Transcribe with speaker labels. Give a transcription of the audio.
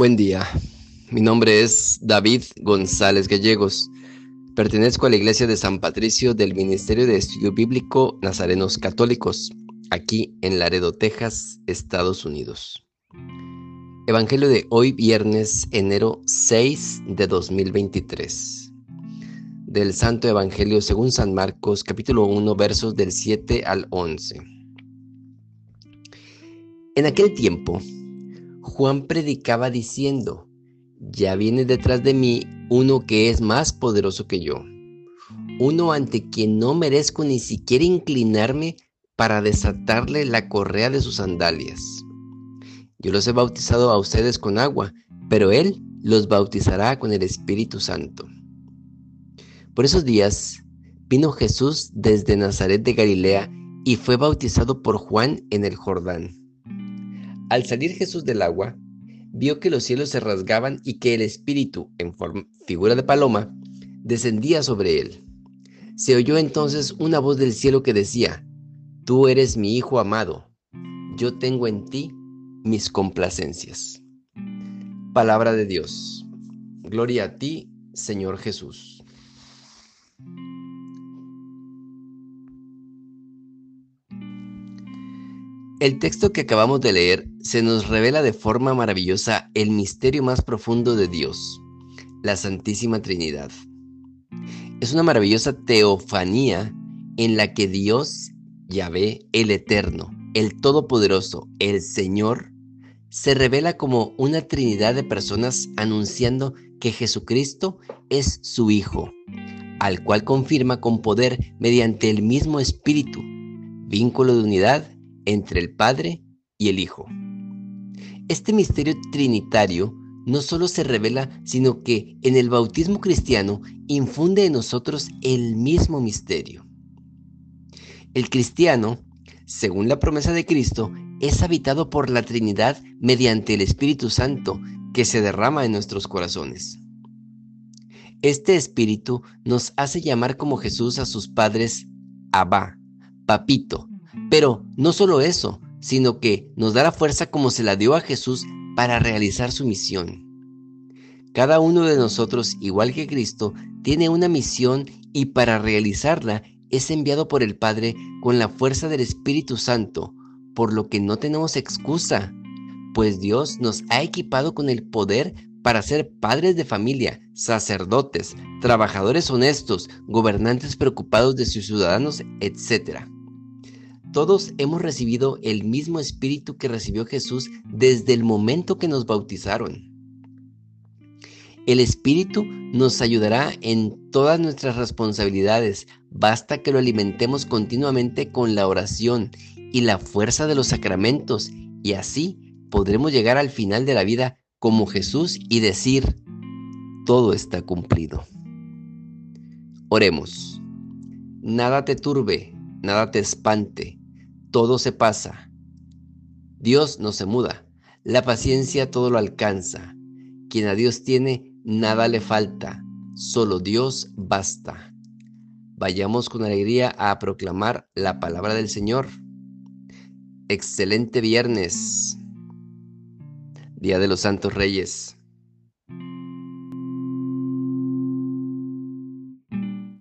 Speaker 1: Buen día, mi nombre es David González Gallegos. Pertenezco a la Iglesia de San Patricio del Ministerio de Estudio Bíblico Nazarenos Católicos, aquí en Laredo, Texas, Estados Unidos. Evangelio de hoy, viernes, enero 6 de 2023. Del Santo Evangelio según San Marcos, capítulo 1, versos del 7 al 11. En aquel tiempo, Juan predicaba diciendo, ya viene detrás de mí uno que es más poderoso que yo, uno ante quien no merezco ni siquiera inclinarme para desatarle la correa de sus sandalias. Yo los he bautizado a ustedes con agua, pero Él los bautizará con el Espíritu Santo. Por esos días vino Jesús desde Nazaret de Galilea y fue bautizado por Juan en el Jordán. Al salir Jesús del agua, vio que los cielos se rasgaban y que el Espíritu, en figura de paloma, descendía sobre él. Se oyó entonces una voz del cielo que decía, Tú eres mi Hijo amado, yo tengo en ti mis complacencias. Palabra de Dios. Gloria a ti, Señor Jesús. El texto que acabamos de leer se nos revela de forma maravillosa el misterio más profundo de Dios, la Santísima Trinidad. Es una maravillosa teofanía en la que Dios, Yahvé, el Eterno, el Todopoderoso, el Señor, se revela como una Trinidad de personas anunciando que Jesucristo es su Hijo, al cual confirma con poder mediante el mismo Espíritu, vínculo de unidad entre el Padre y el Hijo. Este misterio trinitario no solo se revela, sino que en el bautismo cristiano infunde en nosotros el mismo misterio. El cristiano, según la promesa de Cristo, es habitado por la Trinidad mediante el Espíritu Santo que se derrama en nuestros corazones. Este Espíritu nos hace llamar como Jesús a sus padres Abba, Papito, pero no solo eso, sino que nos da la fuerza como se la dio a Jesús para realizar su misión. Cada uno de nosotros, igual que Cristo, tiene una misión y para realizarla es enviado por el Padre con la fuerza del Espíritu Santo, por lo que no tenemos excusa, pues Dios nos ha equipado con el poder para ser padres de familia, sacerdotes, trabajadores honestos, gobernantes preocupados de sus ciudadanos, etc. Todos hemos recibido el mismo espíritu que recibió Jesús desde el momento que nos bautizaron. El espíritu nos ayudará en todas nuestras responsabilidades. Basta que lo alimentemos continuamente con la oración y la fuerza de los sacramentos y así podremos llegar al final de la vida como Jesús y decir, todo está cumplido. Oremos. Nada te turbe, nada te espante todo se pasa. Dios no se muda. La paciencia todo lo alcanza. Quien a Dios tiene, nada le falta. Solo Dios basta. Vayamos con alegría a proclamar la palabra del Señor. Excelente viernes, Día de los Santos Reyes.